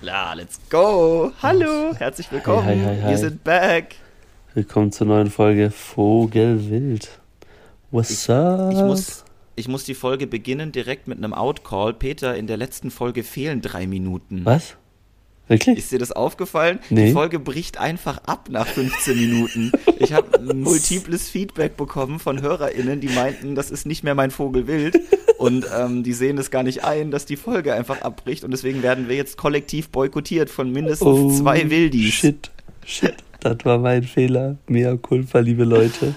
klar, let's go. Hallo, herzlich willkommen. Hi, hi, hi. Wir sind back. Willkommen zur neuen Folge Vogelwild. What's up? Ich muss, ich muss die Folge beginnen direkt mit einem Outcall. Peter, in der letzten Folge fehlen drei Minuten. Was? Wirklich? Ist dir das aufgefallen? Nee. Die Folge bricht einfach ab nach 15 Minuten. Ich habe multiples Feedback bekommen von HörerInnen, die meinten, das ist nicht mehr mein Vogelwild. Und ähm, die sehen es gar nicht ein, dass die Folge einfach abbricht. Und deswegen werden wir jetzt kollektiv boykottiert von mindestens zwei Wildis. Oh, Shit, shit, das war mein Fehler. Mea culpa, liebe Leute.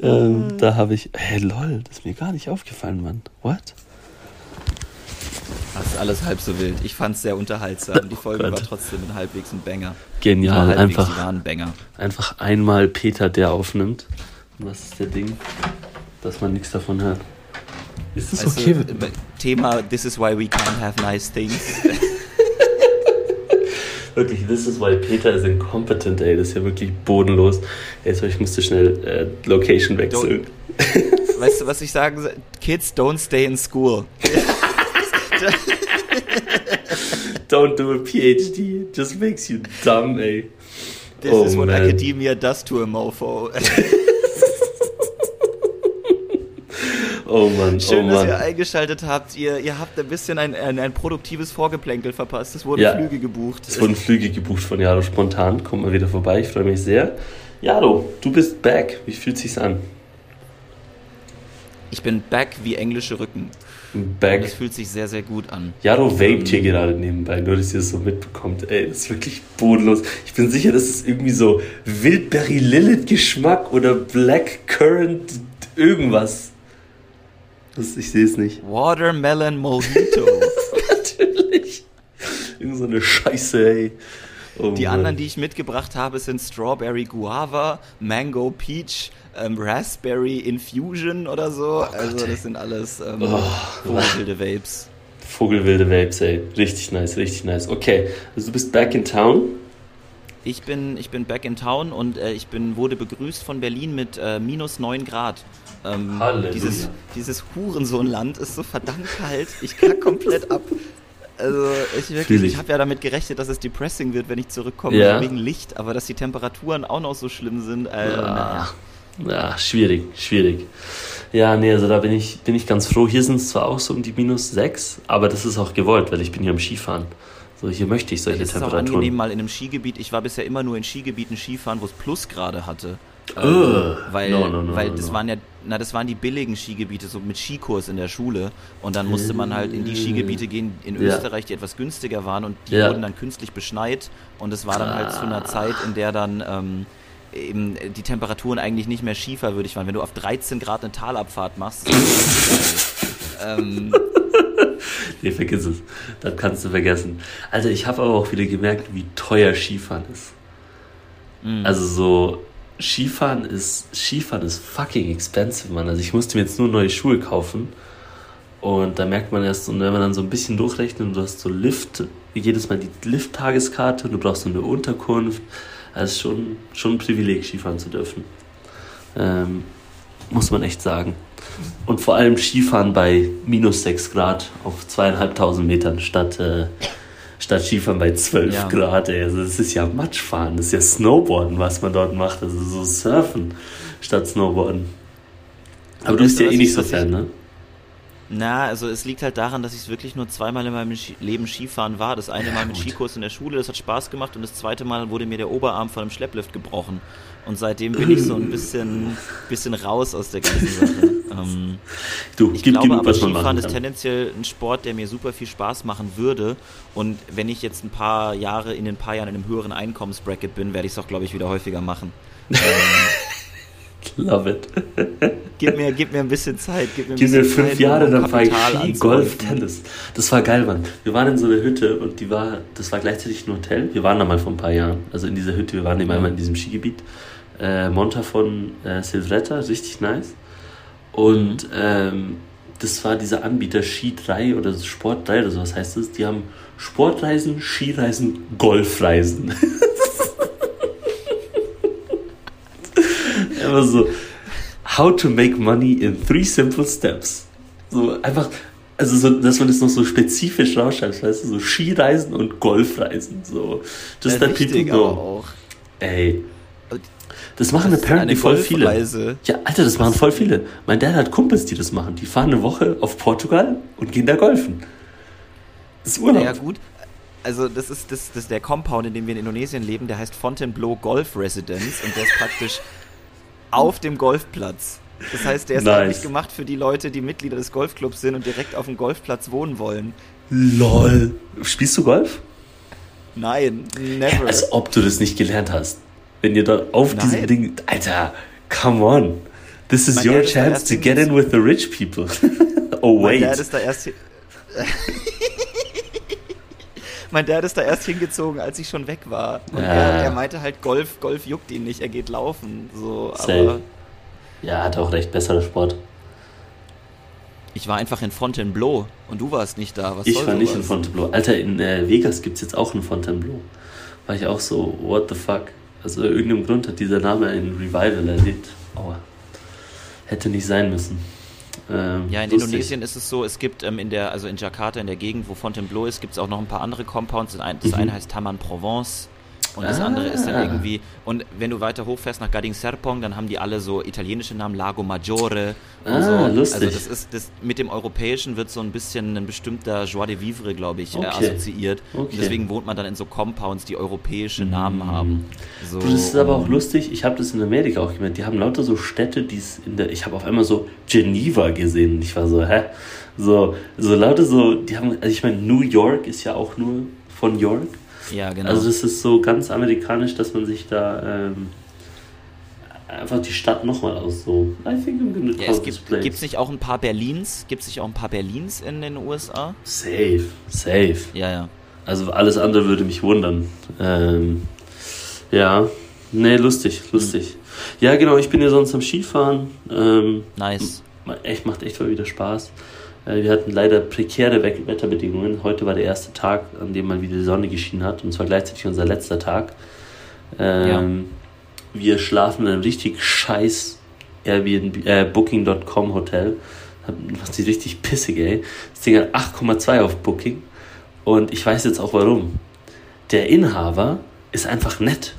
Ähm, da habe ich. Hey, lol, das ist mir gar nicht aufgefallen, Mann. What? Das ist alles halb so wild. Ich fand es sehr unterhaltsam. Die Folge Gott. war trotzdem ein halbwegs ein Banger. Genial, einfach. Ein Banger. Einfach einmal Peter, der aufnimmt. Und was ist der Ding? Dass man nichts davon hört. Ist das Also, okay? äh, Thema This is why we can't have nice things. Wirklich, this is why Peter is incompetent, ey. Das ist ja wirklich bodenlos. Ey, so, ich musste schnell äh, Location wechseln. weißt du, was ich sagen soll? Kids don't stay in school. Don't do a PhD. Just makes you dumb, ey. This Oh, is what man. academia does to a mofo. Oh Mann, Schön, oh dass ihr eingeschaltet habt. Ihr, ihr habt ein bisschen ein, ein, ein produktives Vorgeplänkel verpasst. Es wurden Ja. Flüge gebucht. Es wurden Flüge gebucht von Jaro spontan. Kommt mal wieder vorbei. Ich freue mich sehr. Jaro, du bist back. Wie fühlt sich's an? Ich bin back wie englische Rücken. Und Back. fühlt sich sehr, sehr gut an. Jaro vaped hier gerade nebenbei, nur dass ihr es so mitbekommt. Ey, das ist wirklich bodenlos. Ich bin sicher, das ist irgendwie so Wildberry Lilith Geschmack oder Black Currant irgendwas. Das, ich sehe es nicht. Watermelon Mojito. Natürlich. Irgend so eine Scheiße, ey. Oh Die anderen, die ich mitgebracht habe, sind Strawberry Guava, Mango Peach, ähm, Raspberry Infusion oder so. also ey. das sind alles ähm, Oh, vogelwilde Vapes. Vogelwilde Vapes, ey. Richtig nice, richtig nice. Okay, also du bist back in town. Ich bin, ich bin back in town und äh, ich bin, wurde begrüßt von Berlin mit äh, minus 9 Grad. Ähm, Halleluja. dieses, dieses Hurensohnland ist so verdammt kalt. Ich kack komplett ab. Also ich wirklich, ich. ich habe ja damit gerechnet, dass es depressing wird, wenn ich zurückkomme Ja. wegen Licht, aber dass die Temperaturen auch noch so schlimm sind. Äh, Ah, ja, schwierig, schwierig. Ja, nee, also da bin ich, bin ich ganz froh. Hier sind es zwar auch so um die minus 6, aber das ist auch gewollt, weil ich bin hier am Skifahren. So, hier möchte ich solche Es ist auch Temperaturen. angenehm, mal in einem Skigebiet. Ich war bisher immer nur in Skigebieten Skifahren, wo es Plusgrade hatte. Ähm, weil No, no, no, weil das waren ja, na, das waren die billigen Skigebiete, so mit Skikurs in der Schule. Und dann musste man halt in die Skigebiete gehen in Ja. Österreich, die etwas günstiger waren und die Ja. wurden dann künstlich beschneit. Und es war dann halt zu einer Zeit, in der dann ähm, eben die Temperaturen eigentlich nicht mehr skiförwürdig waren. Wenn du auf 13 Grad eine Talabfahrt machst, ähm, Nee, vergiss es. Das kannst du vergessen. Also ich habe aber auch wieder gemerkt, wie teuer Skifahren ist. Mhm. Also so, Skifahren ist, Skifahren ist fucking expensive, Mann. Also ich musste mir jetzt nur neue Schuhe kaufen. Und da merkt man erst, und wenn man dann so ein bisschen durchrechnet, du hast so Lift, jedes Mal die Lift-Tageskarte und du brauchst so eine Unterkunft. Also schon, schon ein Privileg, Skifahren zu dürfen. Ähm, muss man echt sagen. Und vor allem Skifahren bei minus 6 Grad auf zweieinhalbtausend Metern statt, äh, statt Skifahren bei 12 Ja. Grad. Ey. Also das ist ja Matschfahren, das ist ja Snowboarden, was man dort macht. Also so Surfen statt Snowboarden. Aber, Aber du bist ja eh nicht ich- so Fan, ich- ne? Na, also es liegt halt daran, dass ich wirklich nur zweimal in meinem Ski Leben Skifahren war. Das eine Ja, Mal mit gut. Skikurs in der Schule, das hat Spaß gemacht und das zweite Mal wurde mir der Oberarm von einem Schlepplift gebrochen. Und seitdem bin ich so ein bisschen, bisschen raus aus der ganzen Sache. ähm, Du, ich glaube genug, aber, Skifahren ist tendenziell ein Sport, der mir super viel Spaß machen würde. Und wenn ich jetzt ein paar Jahre, in ein paar Jahren in einem höheren Einkommensbracket bin, werde ich es auch, glaube ich, wieder häufiger machen. ähm, Love it. gib, mir, gib mir ein bisschen Zeit. Gib mir, ein Gib mir fünf Zeit, Jahre, dann fahre ich Ski, Golf. Tennis. Das war geil, Mann. Wir waren in so einer Hütte und die war, das war gleichzeitig ein Hotel. Wir waren da mal vor ein paar Jahren. Also in dieser Hütte, wir waren immer Ja. einmal in diesem Skigebiet. Äh, Monta von äh, Silvretta, richtig nice. Und ähm, das war dieser Anbieter Ski 3 oder Sport 3 oder sowas heißt es. Die haben Sportreisen, Skireisen, Golfreisen. Einfach so, how to make money in three simple steps. So einfach Also, so, dass man das noch so spezifisch rausschreibt, weißt du, so Skireisen und Golfreisen. So. Just Ja, that people know. auch. Ey. Das machen Das apparently voll viele. Ja, Alter, das machen voll viele. Mein Dad hat Kumpels, die das machen. Die fahren eine Woche auf Portugal und gehen da golfen. Das ist Urlaub. Ja gut, also das ist, das, das ist der Compound, in dem wir in Indonesien leben, der heißt Fontainebleau Golf Residence und der ist praktisch auf dem Golfplatz. Das heißt, der ist Nice. eigentlich gemacht für die Leute, die Mitglieder des Golfclubs sind und direkt auf dem Golfplatz wohnen wollen. Lol. Spielst du Golf? Nein, never. Als ob du das nicht gelernt hast. Wenn ihr dort auf Nein. diesem Ding. Alter, come on. This is Mein your Dad da chance to get in with the rich people. oh, Mein wait. Dad ist da erst Mein Dad ist da erst hingezogen, als ich schon weg war. Und Ja. er, er meinte halt, Golf, Golf juckt ihn nicht, er geht laufen. So, Safe. Ja, hat auch recht besserer Sport. ich war einfach in Fontainebleau und du warst nicht da. Was Ich war nicht in sowas? Fontainebleau. Alter, in äh, Vegas gibt es jetzt auch einen Fontainebleau. War ich auch so, what the fuck? Also, irgendeinem Grund hat dieser Name ein Revival erlebt. Aua. Hätte nicht sein müssen. Ähm, Ja, in lustig. Indonesien ist es so, es gibt ähm, in der, also in Jakarta, in der Gegend, wo Fontainebleau ist, gibt es auch noch ein paar andere Compounds. Das Mhm. eine heißt Taman Provence und das Ah. andere ist dann irgendwie, und wenn du weiter hochfährst nach Gading Serpong, dann haben die alle so italienische Namen, Lago Maggiore und Ah, so. lustig. Also das ist, das, mit dem Europäischen wird so ein bisschen ein bestimmter Joie de Vivre, glaube ich, äh, Okay. assoziiert. Okay. Deswegen wohnt man dann in so Compounds, die europäische Mhm. Namen haben. So, das ist aber auch lustig. Ich habe das in Amerika auch gemerkt. Die haben lauter so Städte, die es in der. Ich habe auf einmal so Geneva gesehen. Und ich war so, hä? So, so lauter so. Die haben. Also ich meine, New York ist ja auch nur von York. Ja, genau. Also das ist so ganz amerikanisch, dass man sich da ähm, einfach die Stadt nochmal aus so. I think I'm gonna ja, es gibt gibt's nicht auch ein paar Berlins? Gibt es nicht auch ein paar Berlins in den USA? Safe, safe. Ja, ja. Also alles andere würde mich wundern. Ähm, ja, nee, lustig, lustig. Ja, genau, ich bin ja sonst am Skifahren. Ähm, Nice. echt, macht echt mal wieder Spaß. Äh, wir hatten leider prekäre We- Wetterbedingungen. Heute war der erste Tag, an dem mal wieder die Sonne geschienen hat. Und zwar gleichzeitig unser letzter Tag. Ähm, Wir schlafen in einem richtig scheiß Airbnb, äh, Booking.com Hotel. Macht sich richtig pissig, ey. Das Ding hat 8,2 auf Booking. Und ich weiß jetzt auch warum. Der Inhaber ist einfach nett.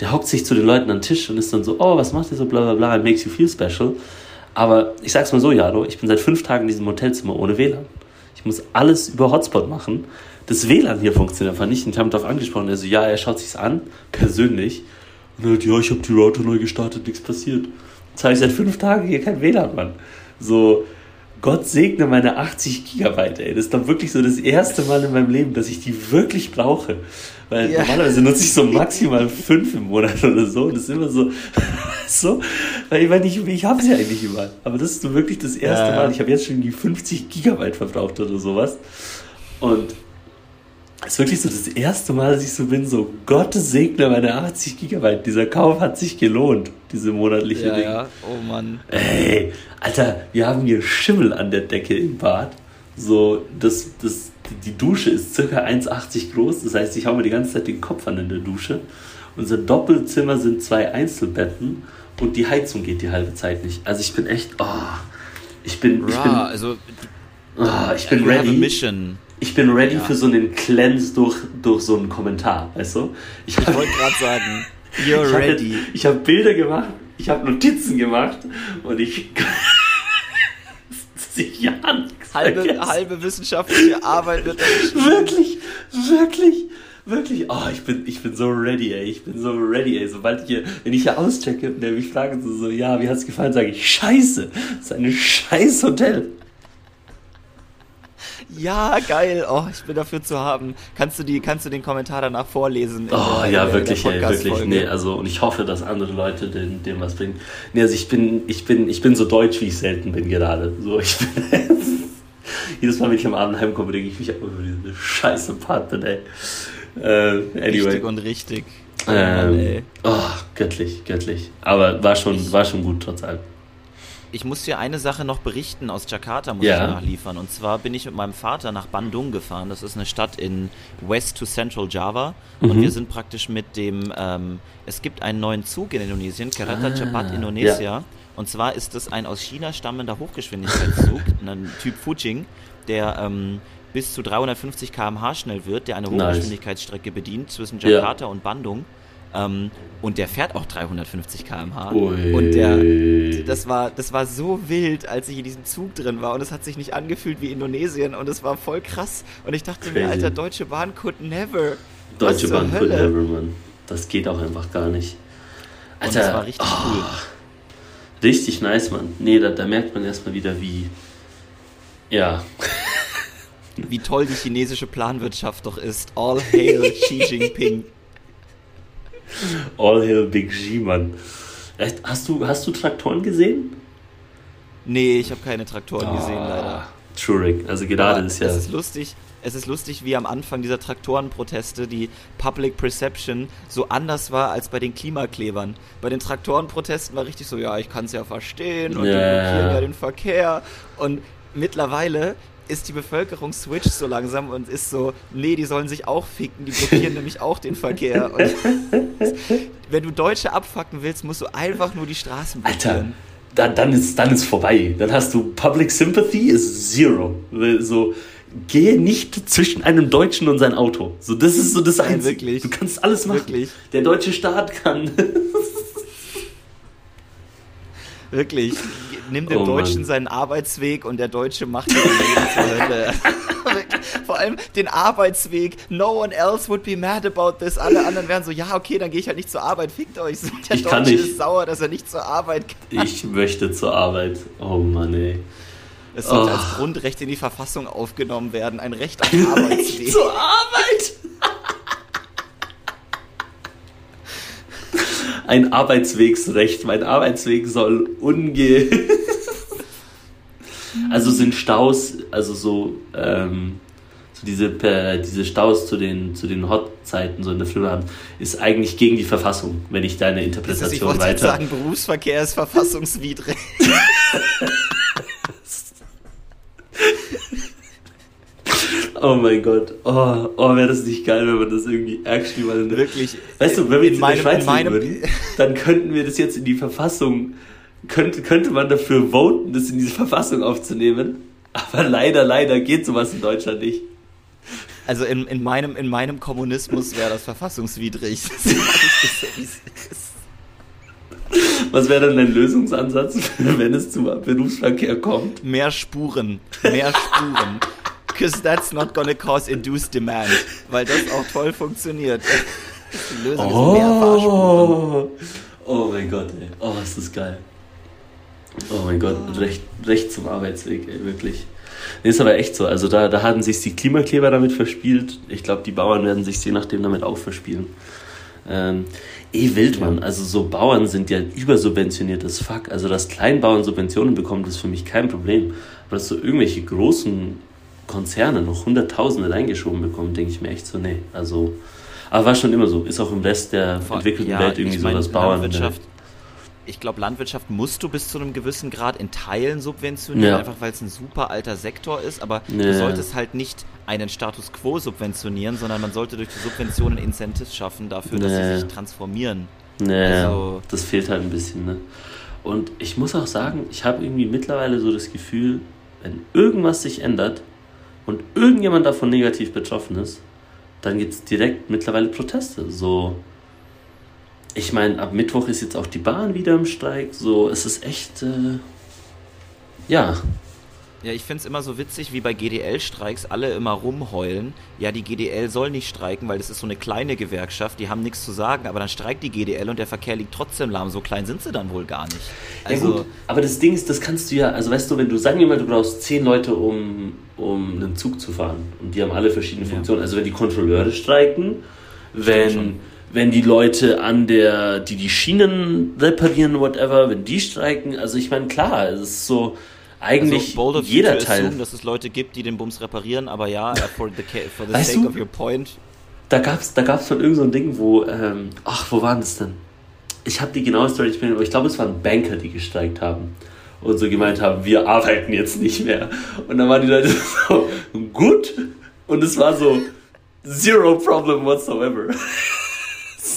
Der hockt sich zu den Leuten an den Tisch und ist dann so, oh, was macht ihr so, bla bla bla, it makes you feel special. Aber ich sag's mal so, Jaro, ich bin seit fünf Tagen in diesem Hotelzimmer ohne WLAN. Ich muss alles über Hotspot machen. Das WLAN hier funktioniert einfach nicht. Und ich habe ihn darauf angesprochen. Er so, ja, er schaut sich's an, persönlich. Und er hat, ja, ich habe die Router neu gestartet, nichts passiert. Jetzt habe ich seit fünf Tagen hier kein WLAN, Mann. So, Gott segne meine 80 Gigabyte, ey. Das ist doch wirklich so das erste Mal in meinem Leben, dass ich die wirklich brauche. Weil Ja. normalerweise nutze ich so maximal fünf im Monat oder so. Und das ist immer so, so, weil ich meine, ich, ich habe sie eigentlich immer. Aber das ist so wirklich das erste Ja. Mal. Ich habe jetzt schon die 50 Gigabyte verbraucht oder sowas. Und es ist wirklich so das erste Mal, dass ich so bin, so Gott segne meine 80 Gigabyte. Dieser Kauf hat sich gelohnt, diese monatliche Ja, Ding. ja. Oh Mann. Ey, Alter, wir haben hier Schimmel an der Decke im Bad. So, das, das, die Dusche ist circa 1,80 groß. Das heißt, ich hau mir die ganze Zeit den Kopf an in der Dusche. Unser Doppelzimmer sind zwei Einzelbetten und die Heizung geht die halbe Zeit nicht. Also ich bin echt, oh, ich bin, ich bin, also oh, ich bin ready. mission. Ich bin ready Ja. für so einen Cleanse durch, durch so einen Kommentar, weißt du? Ich Ich wollte gerade sagen, you're ich habe ready. ich hab Bilder gemacht, ich habe Notizen gemacht und ich. ja nichts Halbe, vergessen. halbe wissenschaftliche Arbeit wird. Wirklich, wirklich, wirklich. Oh, ich bin, ich bin so ready, ey. Ich bin so ready, ey. Sobald ich hier, wenn ich hier auschecke und der mich fragt, so, so, ja, wie hat's gefallen, sage ich, scheiße. Das ist ein scheiß Hotel. Ja, geil. Oh, ich bin dafür zu haben. Kannst du, die, kannst du den Kommentar danach vorlesen? Oh der- ja, der- wirklich, der ey, wirklich. Nee, also und ich hoffe, dass andere Leute dem, dem was bringen. Nee, also ich bin, ich bin, ich bin so deutsch, wie ich selten bin gerade. So, ich bin jedes Mal, wenn ich am Abend heimkomme, denke ich mich auch über diese scheiße Apartment, ey. Äh, anyway. Richtig und richtig. Ähm, oh, göttlich, göttlich. Aber war schon, war schon gut trotz allem. Ich muss dir eine Sache noch berichten aus Jakarta, muss Ja. ich nachliefern. Und zwar bin ich mit meinem Vater nach Bandung gefahren. Das ist eine Stadt in West to Central Java. Und Mhm. wir sind praktisch mit dem, ähm, es gibt einen neuen Zug in Indonesien, Kereta Ah, Cepat Indonesia. Und zwar ist es ein aus China stammender Hochgeschwindigkeitszug, ein Typ Fujing, der ähm, bis zu 350 km/h schnell wird, der eine Nice. Hochgeschwindigkeitsstrecke bedient zwischen Ja. Jakarta und Bandung. Ähm, und der fährt auch 350 km/h. Ui. Und der, das war, das war so wild, als ich in diesem Zug drin war und es hat sich nicht angefühlt wie Indonesien und es war voll krass. Und ich dachte mir, Crazy. Alter, Deutsche Bahn could never. Deutsche Bahn could never, Mann. Das geht auch einfach gar nicht. Und Alter, das war richtig oh, cool. Richtig nice, Mann. Nee, da, da merkt man erstmal wieder, wie. Ja. Wie toll die chinesische Planwirtschaft doch ist. All hail Xi Jinping. All hail Big G, Mann. Hast du, hast du Traktoren gesehen? Nee, ich habe keine Traktoren gesehen, leider. Trurig. Also gerade ist ja. Es ist lustig. Es ist lustig, wie am Anfang dieser Traktorenproteste die Public Perception so anders war als bei den Klimaklebern. Bei den Traktorenprotesten war richtig so, ja, ich kann es ja verstehen und die Ja. blockieren ja den Verkehr. Und mittlerweile ist die Bevölkerung switcht so langsam und ist so, nee, die sollen sich auch ficken, die blockieren nämlich auch den Verkehr. Und wenn du Deutsche abfacken willst, musst du einfach nur die Straßen Alter, blockieren. dann, dann, ist, dann ist vorbei. Dann hast du Public Sympathy ist zero. So, gehe nicht zwischen einem Deutschen und sein Auto. So, das ist so das Einzige. wirklich. Du kannst alles machen. Wirklich. Der deutsche Staat kann. Wirklich. Nimm dem Oh Deutschen Mann. seinen Arbeitsweg und der Deutsche macht. Wirklich. Vor allem den Arbeitsweg. No one else would be mad about this. Alle anderen wären so, ja, okay, dann gehe ich halt nicht zur Arbeit. Fickt euch. Der Ich kann Deutsche nicht. ist sauer, dass er nicht zur Arbeit kann. ich möchte zur Arbeit. Oh Mann, ey. Es sollte Oh. als Grundrecht in die Verfassung aufgenommen werden. Ein Recht auf Arbeitsweg. Zur Arbeit! Ein Arbeitswegsrecht. Mein Arbeitsweg soll unge. also sind Staus, also so, ähm, so diese, äh, diese Staus zu den, zu den Hotzeiten, so in der Frühabend, ist eigentlich gegen die Verfassung, wenn ich deine Das ist, ich Interpretation weiter. sagen, Berufsverkehr ist verfassungswidrig. Oh mein Gott. Oh, oh wäre das nicht geil, wenn man das irgendwie actually mal in Wirklich. Weißt du, wenn wir in in, meinem, der Schweiz in meinem, würden, dann könnten wir das jetzt in die Verfassung, könnte, könnte man dafür voten, das in diese Verfassung aufzunehmen. Aber leider, leider geht sowas in Deutschland nicht. Also in, in, meinem, in meinem Kommunismus wäre das verfassungswidrig. Was wäre dann dein Lösungsansatz, wenn es zum Berufsverkehr kommt? Mehr Spuren. Mehr Spuren. Because that's not gonna cause induced demand. Weil das auch toll funktioniert. Die Lösung ist mehr Fahrspuren. Oh, oh mein Gott, ey. Oh, ist das geil. Oh mein Gott, recht, recht zum Arbeitsweg, ey, wirklich. Nee, ist aber echt so. Also da, da hatten sich die Klimakleber damit verspielt. Ich glaube, die Bauern werden sich je nachdem damit auch verspielen. Ähm, eh wild, Mann. Also so Bauern sind ja übersubventioniert as fuck. Also dass Kleinbauern Subventionen bekommen, das ist für mich kein Problem. Aber dass so irgendwelche großen Konzerne noch Hunderttausende reingeschoben bekommen, denke ich mir echt so, nee. Also, aber war schon immer so. Ist auch im Rest der Vor- entwickelten ja, Welt irgendwie so, mein, dass Bauern... Landwirtschaft, ich glaube, Landwirtschaft musst du bis zu einem gewissen Grad in Teilen subventionieren, Ja. einfach weil es ein super alter Sektor ist, aber Ja. du solltest halt nicht einen Status quo subventionieren, sondern man sollte durch die Subventionen Incentives schaffen dafür, dass Ja. sie sich transformieren. Naja, Also- das fehlt halt ein bisschen, ne? Und ich muss auch sagen, ich habe irgendwie mittlerweile so das Gefühl, wenn irgendwas sich ändert und irgendjemand davon negativ betroffen ist, dann gibt es direkt mittlerweile Proteste. So, ich meine, ab Mittwoch ist jetzt auch die Bahn wieder im Streik. So, es ist echt, äh, ja, Ja, ich finde es immer so witzig, wie bei GDL-Streiks alle immer rumheulen. Ja, die GDL soll nicht streiken, weil das ist so eine kleine Gewerkschaft, die haben nichts zu sagen, aber dann streikt die GDL und der Verkehr liegt trotzdem lahm. So klein sind sie dann wohl gar nicht. Also, ja gut, aber das Ding ist, das kannst du ja, also weißt du, wenn du, sagen wir mal, du brauchst zehn Leute, um, um einen Zug zu fahren und die haben alle verschiedene Ja. Funktionen. Also wenn die Kontrolleure streiken, wenn, wenn die Leute an der, die die Schienen reparieren, whatever, wenn die streiken, also ich meine, klar, es ist so, eigentlich also jeder Teil. assume, dass es Leute gibt, die den Bums reparieren, aber ja, for the, for the Weißt sake du- of your point. Da gab's, da gab's von irgend so ein Ding, wo, ähm, ach, wo waren das denn? Ich habe die genaue Story nicht mehr, aber ich glaube, es waren Banker, die gestreikt haben. und so gemeint haben, wir arbeiten jetzt nicht mehr. Und dann waren die Leute so, gut. Und es war so, zero problem whatsoever.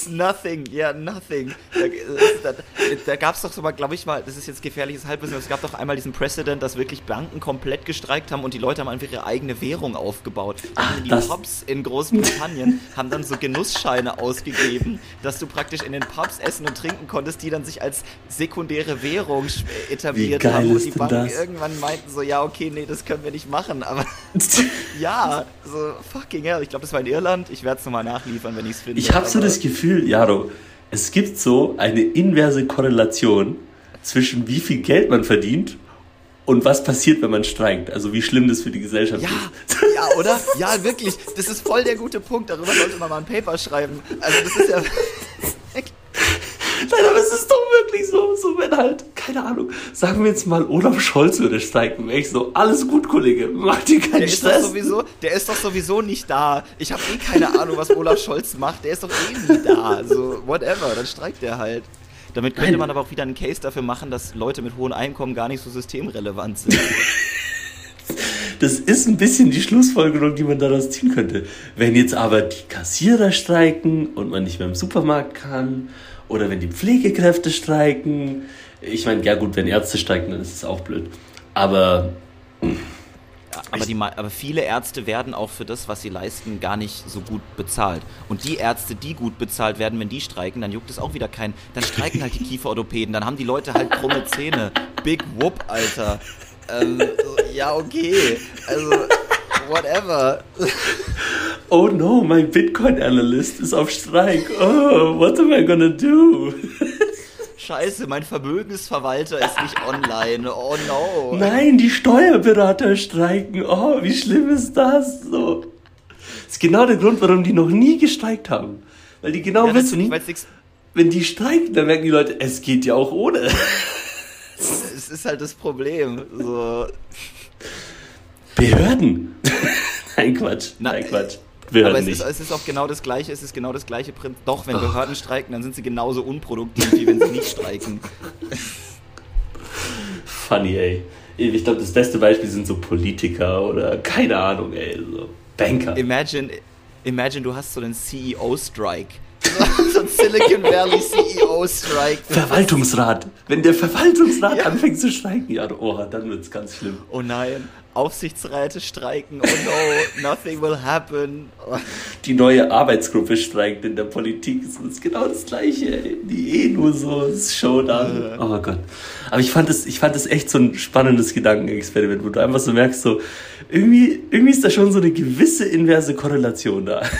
Nothing, ja, yeah, nothing. Da, da, da gab es doch so mal, glaube ich mal, das ist jetzt gefährliches Halbwissen, es gab doch einmal diesen Precedent, dass wirklich Banken komplett gestreikt haben und die Leute haben einfach ihre eigene Währung aufgebaut. Ach, die das- Pubs in Großbritannien haben dann so Genussscheine ausgegeben, dass du praktisch in den Pubs essen und trinken konntest, die dann sich als sekundäre Währung sch- etabliert haben. Und die Banken das? irgendwann meinten so, ja, okay, nee, das können wir nicht machen, aber ja, so fucking hell. Ich glaube, das war in Irland. Ich werde es nochmal nachliefern, wenn ich es finde. Ich habe so das Gefühl, Jaro, es gibt so eine inverse Korrelation zwischen wie viel Geld man verdient und was passiert, wenn man streikt. Also wie schlimm das für die Gesellschaft Ja, ist. ja, oder? Ja, wirklich. Das ist voll der gute Punkt. Darüber sollte man mal ein Paper schreiben. Also das ist ja. Nein, aber es ist doch wirklich so, so wenn halt, keine Ahnung, sagen wir jetzt mal, Olaf Scholz würde streiken, wäre ich so, alles gut, Kollege, mach dir keinen Der ist, doch Stress. sowieso, der ist doch sowieso nicht da. Ich habe eh keine Ahnung, was Olaf Scholz macht. Der ist doch eh nie da. Also, whatever, dann streikt er halt. Damit könnte Nein. man aber auch wieder einen Case dafür machen, dass Leute mit hohen Einkommen gar nicht so systemrelevant sind. Das ist ein bisschen die Schlussfolgerung, die man daraus ziehen könnte. Wenn jetzt aber die Kassierer streiken und man nicht mehr im Supermarkt kann, oder wenn die Pflegekräfte streiken, ich meine, ja gut, wenn Ärzte streiken, dann ist es auch blöd. Aber Aber, die, aber viele Ärzte werden auch für das, was sie leisten, gar nicht so gut bezahlt. Und die Ärzte, die gut bezahlt werden, wenn die streiken, dann juckt es auch wieder keinen. Dann streiken halt die Kieferorthopäden, dann haben die Leute halt krumme Zähne. Big Whoop, Alter. Ähm, so, ja, okay. Also, whatever. oh no, mein Bitcoin-Analyst ist auf Streik. Oh, what am I gonna do? Scheiße, mein Vermögensverwalter ist nicht online. Oh no. Nein, die Steuerberater streiken. Oh, wie schlimm ist das? So. Das ist genau der Grund, warum die noch nie gestreikt haben. Weil die genau Ja, wissen, nicht, wenn die streiken, dann merken die Leute, es geht ja auch ohne. es ist halt das Problem. So, Behörden. Nein, Quatsch. Na, Nein, Quatsch. Aber Behörden es nicht. ist, es ist auch genau das gleiche, es ist genau das gleiche Prinzip. Doch, wenn Behörden streiken, dann sind sie genauso unproduktiv, wie wenn sie nicht streiken. Funny, ey. Ich glaube, das beste Beispiel sind so Politiker oder keine Ahnung, ey. So Banker. Imagine, imagine, du hast so einen CEO-Strike. so ein Silicon Valley CEO-Strike. Verwaltungsrat. Wenn der Verwaltungsrat Ja. anfängt zu streiken, ja, oh, dann wird's ganz schlimm. Oh nein, Aufsichtsräte streiken. Oh no, nothing will happen. Die neue Arbeitsgruppe streikt in der Politik. Das ist genau das Gleiche, ey. Die eh nur so Showdown. Oh Gott. Aber ich fand es, ich fand es echt so ein spannendes Gedankenexperiment, wo du einfach so merkst, so, irgendwie, irgendwie ist da schon so eine gewisse inverse Korrelation da.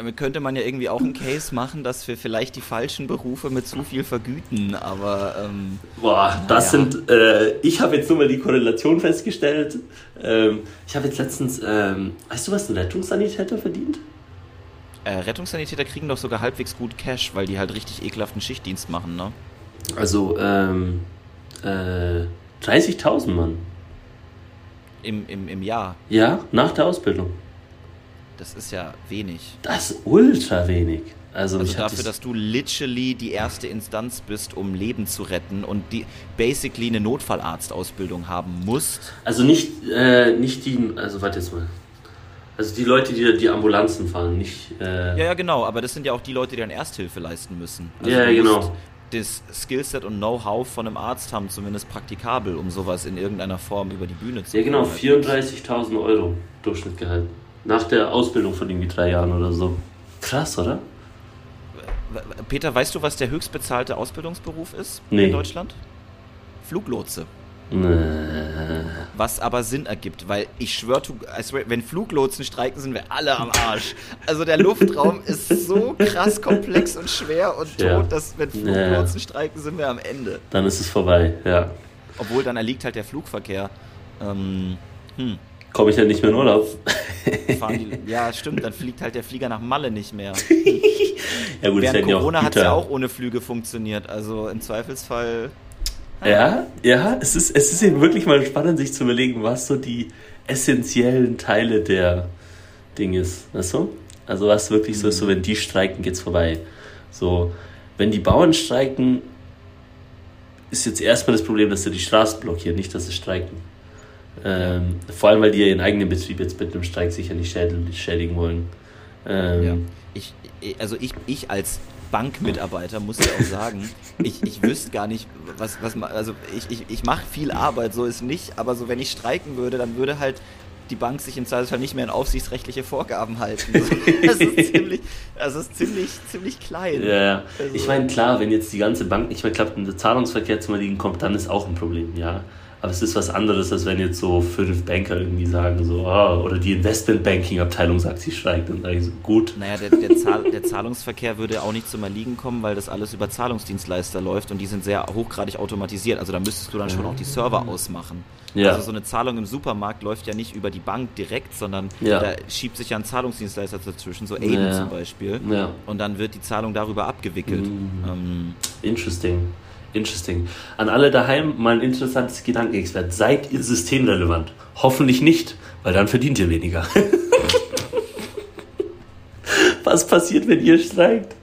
Damit könnte man ja irgendwie auch einen Case machen, dass wir vielleicht die falschen Berufe mit zu viel vergüten, aber ähm, Boah, das Naja. sind, äh, ich habe jetzt nur mal die Korrelation festgestellt. Ähm, ich habe jetzt letztens, ähm, weißt du, was ein Rettungssanitäter verdient? äh, Rettungssanitäter kriegen doch sogar halbwegs gut Cash, weil die halt richtig ekelhaften Schichtdienst machen, ne? Also, ähm, äh, 30.000 Mann. Im, im, im Jahr. Ja, nach der Ausbildung. Das ist ja wenig. Das ist ultra wenig. Also, Also dafür, das- dass du literally die erste Instanz bist, um Leben zu retten und die basically eine Notfallarztausbildung haben musst. also nicht, äh, nicht die, also warte jetzt mal. Also die Leute, die die Ambulanzen fahren, nicht, äh, Ja, ja, genau, aber das sind ja auch die Leute, die dann Ersthilfe leisten müssen. Also Ja, genau. Das Skillset und Know-how von einem Arzt haben zumindest praktikabel, um sowas in irgendeiner Form über die Bühne zu ja genau, bringen. 34.000 Euro Durchschnittgehalt. Nach der Ausbildung von irgendwie drei Jahren oder so. Krass, oder? Peter, weißt du, was der höchstbezahlte Ausbildungsberuf ist Nee. in Deutschland? Fluglotse. Nee. Was aber Sinn ergibt, weil ich schwör, wenn Fluglotsen streiken, sind wir alle am Arsch. Also der Luftraum ist so krass komplex und schwer und tot, Ja. dass wenn Ja, ja. Fluglotsen streiken, sind wir am Ende. Dann ist es vorbei, ja. Obwohl dann erliegt halt der Flugverkehr. Ähm, hm, Komme ich ja nicht mehr in Urlaub. die, ja, stimmt, dann fliegt halt der Flieger nach Malle nicht mehr. Ja gut, Während Corona hat es ja auch ohne Flüge funktioniert. Also im Zweifelsfall. Ja, ja, es ist, es ist eben wirklich mal spannend, sich zu überlegen, was so die essentiellen Teile der Ding ist. Weißt du? Also was wirklich so ist, so wenn die streiken, geht's vorbei. So, wenn die Bauern streiken, ist jetzt erstmal das Problem, dass sie die Straße blockieren, nicht, dass sie streiken. Ähm, vor allem, weil die ja ihren eigenen Betrieb jetzt mit einem Streik sicher nicht schädigen wollen. Ähm, ja. ich, also ich, ich als Bankmitarbeiter muss ja auch sagen, ich, ich wüsste gar nicht, was, was also ich, ich, ich mache viel Arbeit, so ist nicht, aber so wenn ich streiken würde, dann würde halt die Bank sich im Zweifelsfall nicht mehr an aufsichtsrechtliche Vorgaben halten. Das ist ziemlich, das ist ziemlich, ziemlich klein. Ja, also, ich meine, klar, wenn jetzt die ganze Bank nicht mehr klappt und der Zahlungsverkehr zum Liegen kommt, dann ist auch ein Problem, ja. Aber es ist was anderes, als wenn jetzt so fünf Banker irgendwie sagen, so, oh, oder die Investmentbanking-Abteilung sagt, sie streikt. Dann sage ich so, gut. Naja, der, der, Zahl, der Zahlungsverkehr würde auch nicht zum Erliegen kommen, weil das alles über Zahlungsdienstleister läuft und die sind sehr hochgradig automatisiert. Also da müsstest du dann schon auch die Server ausmachen. Ja. Also so eine Zahlung im Supermarkt läuft ja nicht über die Bank direkt, sondern ja. da schiebt sich ja ein Zahlungsdienstleister dazwischen, so Aiden ja. zum Beispiel. Und dann wird die Zahlung darüber abgewickelt. Mhm. Ähm, Interesting. Interesting. An alle daheim mal ein interessantes Gedankenexpert. Seid ihr systemrelevant? Hoffentlich nicht, weil dann verdient ihr weniger. Was passiert, wenn ihr streikt?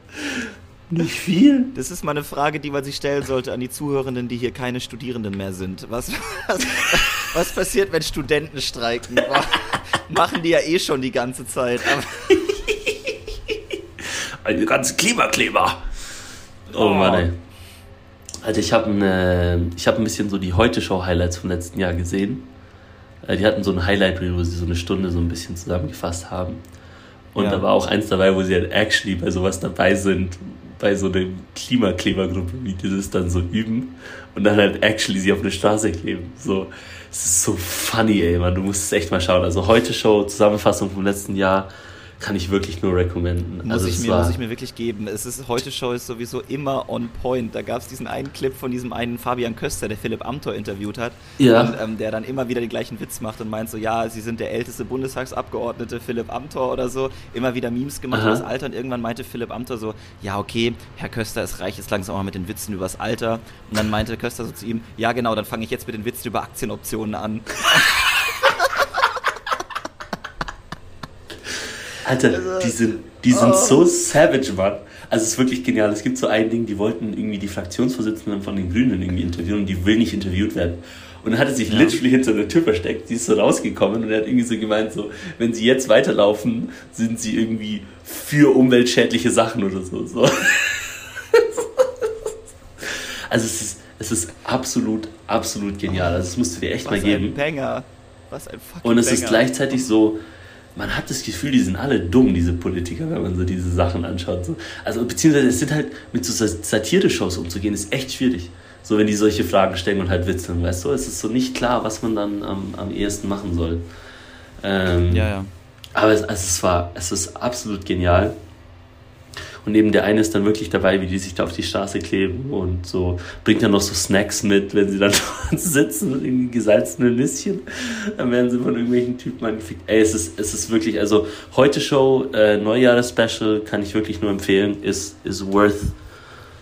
Nicht viel. Das ist mal eine Frage, die man sich stellen sollte an die Zuhörenden, die hier keine Studierenden mehr sind. Was, was, was passiert, wenn Studenten streiken? Machen die ja eh schon die ganze Zeit. Eine ganze Klimakleber. Oh, oh Mann, ey. Also ich habe ein, hab ein bisschen so die Heute-Show-Highlights vom letzten Jahr gesehen. Äh, die hatten so ein Highlight-Reel, wo sie so eine Stunde so ein bisschen zusammengefasst haben. Und ja. da war auch eins dabei, wo sie halt actually bei sowas dabei sind, bei so einer Klimaklebergruppe, wie die das dann so üben und dann halt actually sie auf eine Straße kleben. So, es ist so funny, ey, man, du musst es echt mal schauen. Also heute Show, Zusammenfassung vom letzten Jahr, kann ich wirklich nur recommenden. Muss, also ich mir, muss ich mir wirklich geben. Es ist, heute Show ist sowieso immer on point. Da gab es diesen einen Clip von diesem einen Fabian Köster, der Philipp Amthor interviewt hat. Ja. Und ähm, der dann immer wieder den gleichen Witz macht und meint so, ja, sie sind der älteste Bundestagsabgeordnete, Philipp Amthor oder so. Immer wieder Memes gemacht über das Alter. Und irgendwann meinte Philipp Amthor so, ja, okay, Herr Köster, es reicht jetzt langsam auch mal mit den Witzen über das Alter. Und dann meinte Köster so zu ihm, ja genau, dann fange ich jetzt mit den Witzen über Aktienoptionen an. Alter, also, die sind, die sind oh. so savage, Mann. Also es ist wirklich genial. Es gibt so ein Ding, die wollten irgendwie die Fraktionsvorsitzenden von den Grünen irgendwie interviewen und die will nicht interviewt werden. Und dann hat er sich ja. literally hinter der Tür versteckt, die ist so rausgekommen und er hat irgendwie so gemeint, so, wenn sie jetzt weiterlaufen, sind sie irgendwie für umweltschädliche Sachen oder so. so. also es ist, es ist absolut, absolut genial. Also das musst du dir echt Was mal geben. Ein Banger. Was ein fucking Und es Banger. ist gleichzeitig so, man hat das Gefühl, die sind alle dumm, diese Politiker, wenn man so diese Sachen anschaut. So. Also, beziehungsweise es sind halt, mit so Satire-Shows umzugehen, ist echt schwierig. So, wenn die solche Fragen stellen und halt witzeln, weißt du? Es ist so nicht klar, was man dann am, am ehesten machen soll. Ähm, ja, ja. Aber es, also es war, es ist absolut genial. Und neben der eine ist dann wirklich dabei, wie die sich da auf die Straße kleben und so bringt dann noch so Snacks mit, wenn sie dann sitzen und irgendwie gesalzene Nüsschen. Dann werden sie von irgendwelchen Typen angefickt. Ey, es ist, es ist wirklich, also heute Show, äh, Neujahres-Special, kann ich wirklich nur empfehlen, ist, ist worth.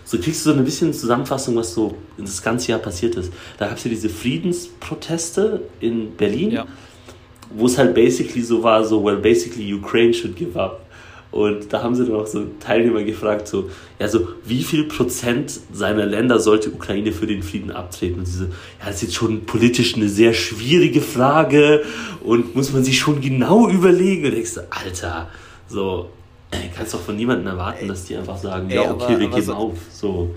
So kriegst du so ein bisschen Zusammenfassung, was so das ganze Jahr passiert ist. Da gab es ja diese Friedensproteste in Berlin, ja. wo es halt basically so war, so, well, basically Ukraine should give up. Und da haben sie dann auch so Teilnehmer gefragt, so, ja, so, wie viel Prozent seiner Länder sollte Ukraine für den Frieden abtreten? Und sie so, ja, das ist jetzt schon politisch eine sehr schwierige Frage und muss man sich schon genau überlegen. Und denkst du, Alter, so, kannst doch von niemandem erwarten, dass die einfach sagen, ey, ja, okay, aber, wir geben so, auf, so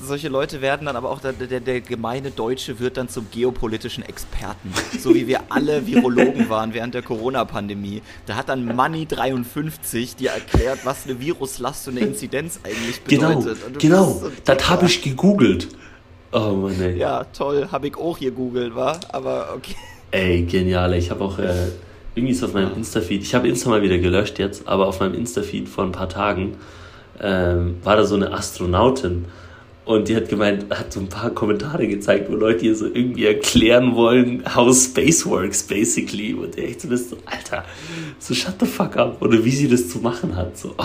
solche Leute werden dann aber auch, der, der, der gemeine Deutsche wird dann zum geopolitischen Experten. So wie wir alle Virologen waren während der Corona-Pandemie. Da hat dann Money53 dir erklärt, was eine Viruslast und eine Inzidenz eigentlich genau, bedeutet. Genau, genau. Das habe ich gegoogelt. Oh Mann, ey. Ja, toll, habe ich auch hier googelt, war, aber okay. Ey, genial. Ich habe auch äh, irgendwie ist auf meinem Insta-Feed, ich habe Insta mal wieder gelöscht jetzt, aber auf meinem Insta-Feed vor ein paar Tagen ähm, war da so eine Astronautin und die hat gemeint, hat so ein paar Kommentare gezeigt, wo Leute ihr so irgendwie erklären wollen, how space works, basically. Und echt so bist so, Alter, so shut the fuck up. Oder wie sie das zu machen hat. So, oh,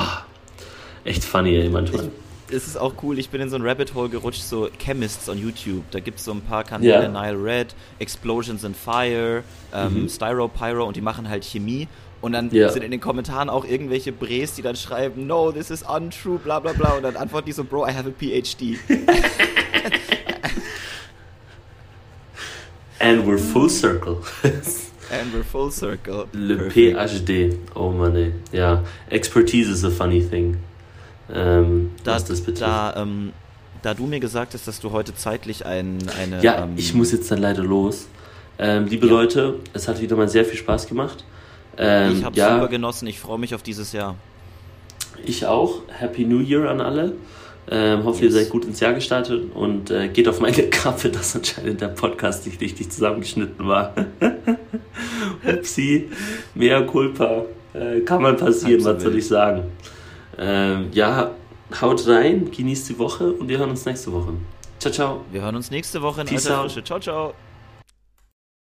echt funny, ey, manchmal. Ich, es ist auch cool, ich bin in so ein Rabbit Hole gerutscht, so Chemists on YouTube. Da gibt es so ein paar Kanäle, yeah. Nile Red, Explosions in Fire, ähm, mhm. Styro Pyro und die machen halt Chemie. Und dann yeah. sind in den Kommentaren auch irgendwelche Bres, die dann schreiben, no, this is untrue, bla bla bla. Und dann antworten die so, Bro, I have a PhD. And we're full circle. And we're full circle. Le Perfect. PhD. Oh Mann, ey. Ja, Expertise is a funny thing. Ähm, Da, was das betrifft. da, ähm, da du mir gesagt hast, dass du heute zeitlich ein, eine. Ja, ähm, ich muss jetzt dann leider los. Ähm, liebe Ja. Leute, es hat wieder mal sehr viel Spaß gemacht. Ähm, Ich habe ja, super genossen. Ich freue mich auf dieses Jahr. ich auch. Happy New Year an alle. Ähm, hoffe, ihr Yes. seid gut ins Jahr gestartet und äh, geht auf meine Kappe, dass anscheinend der Podcast nicht richtig zusammengeschnitten war. Upsi, mea culpa. Äh, kann mal passieren, was soll ich sagen. Ähm, ja, haut rein, genießt die Woche und wir hören uns nächste Woche. Ciao, ciao. Wir hören uns nächste Woche in Peace alter. Frische. Ciao, ciao.